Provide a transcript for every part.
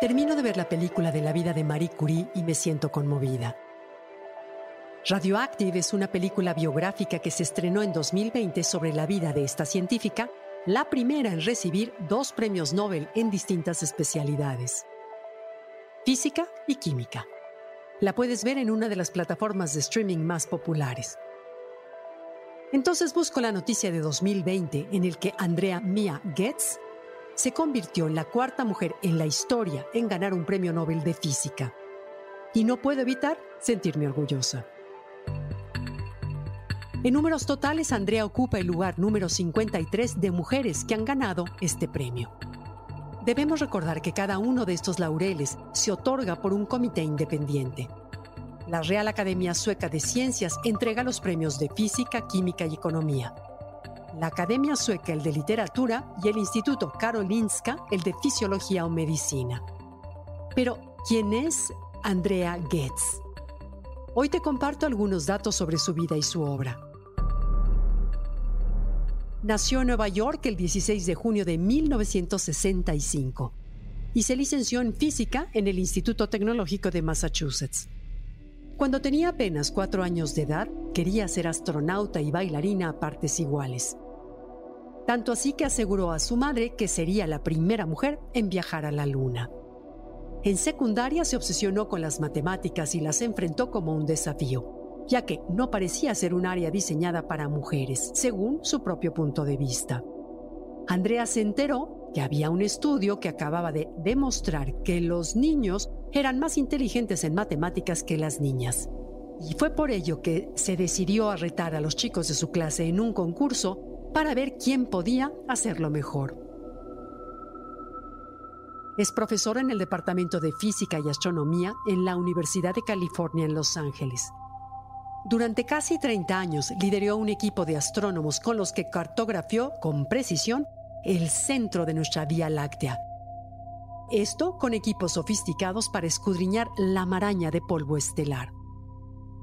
Termino de ver la película de la vida de Marie Curie y me siento conmovida. Radioactive es una película biográfica que se estrenó en 2020 sobre la vida de esta científica, la primera en recibir dos premios Nobel en distintas especialidades. Física y química. La puedes ver en una de las plataformas de streaming más populares. Entonces busco la noticia de 2020 en el que Andrea Mia Goetz se convirtió en la cuarta mujer en la historia en ganar un premio Nobel de Física. Y no puedo evitar sentirme orgullosa. En números totales, Andrea ocupa el lugar número 53 de mujeres que han ganado este premio. Debemos recordar que cada uno de estos laureles se otorga por un comité independiente. La Real Academia Sueca de Ciencias entrega los premios de Física, Química y Economía la Academia Sueca el de Literatura y el Instituto Karolinska el de Fisiología o Medicina. Pero, ¿quién es Andrea Goetz? Hoy te comparto algunos datos sobre su vida y su obra. Nació en Nueva York el 16 de junio de 1965 y se licenció en física en el Instituto Tecnológico de Massachusetts. Cuando tenía apenas cuatro años de edad, quería ser astronauta y bailarina a partes iguales tanto así que aseguró a su madre que sería la primera mujer en viajar a la Luna. En secundaria se obsesionó con las matemáticas y las enfrentó como un desafío, ya que no parecía ser un área diseñada para mujeres, según su propio punto de vista. Andrea se enteró que había un estudio que acababa de demostrar que los niños eran más inteligentes en matemáticas que las niñas. Y fue por ello que se decidió a retar a los chicos de su clase en un concurso para ver quién podía hacerlo mejor. Es profesora en el Departamento de Física y Astronomía en la Universidad de California en Los Ángeles. Durante casi 30 años lideró un equipo de astrónomos con los que cartografió con precisión el centro de nuestra Vía Láctea. Esto con equipos sofisticados para escudriñar la maraña de polvo estelar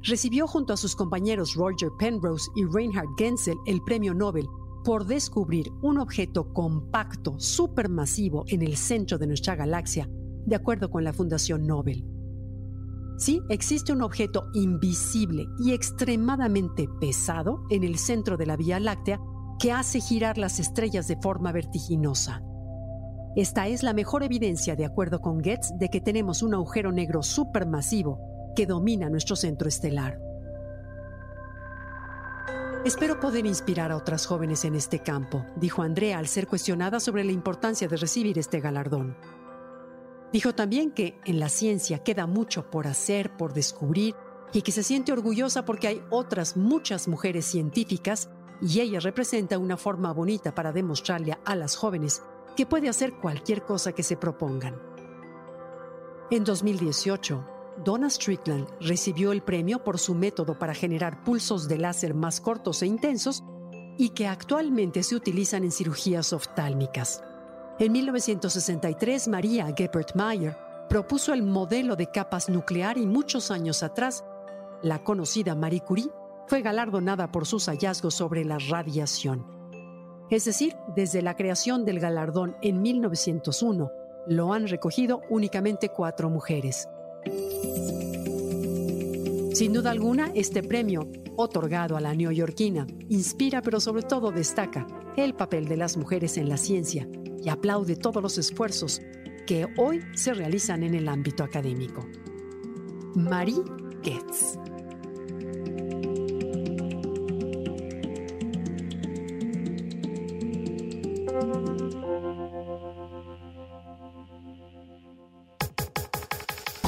recibió junto a sus compañeros Roger Penrose y Reinhard Genzel el premio Nobel por descubrir un objeto compacto supermasivo en el centro de nuestra galaxia, de acuerdo con la Fundación Nobel. Sí, existe un objeto invisible y extremadamente pesado en el centro de la Vía Láctea que hace girar las estrellas de forma vertiginosa. Esta es la mejor evidencia, de acuerdo con Goetz, de que tenemos un agujero negro supermasivo que domina nuestro centro estelar. Espero poder inspirar a otras jóvenes en este campo, dijo Andrea al ser cuestionada sobre la importancia de recibir este galardón. Dijo también que en la ciencia queda mucho por hacer, por descubrir, y que se siente orgullosa porque hay otras muchas mujeres científicas y ella representa una forma bonita para demostrarle a las jóvenes que puede hacer cualquier cosa que se propongan. En 2018, Donna Strickland recibió el premio por su método para generar pulsos de láser más cortos e intensos y que actualmente se utilizan en cirugías oftálmicas. En 1963, María Gebert Mayer propuso el modelo de capas nuclear y muchos años atrás, la conocida Marie Curie fue galardonada por sus hallazgos sobre la radiación. Es decir, desde la creación del galardón en 1901, lo han recogido únicamente cuatro mujeres. Sin duda alguna, este premio, otorgado a la neoyorquina, inspira pero sobre todo destaca el papel de las mujeres en la ciencia y aplaude todos los esfuerzos que hoy se realizan en el ámbito académico. Marie Goetz.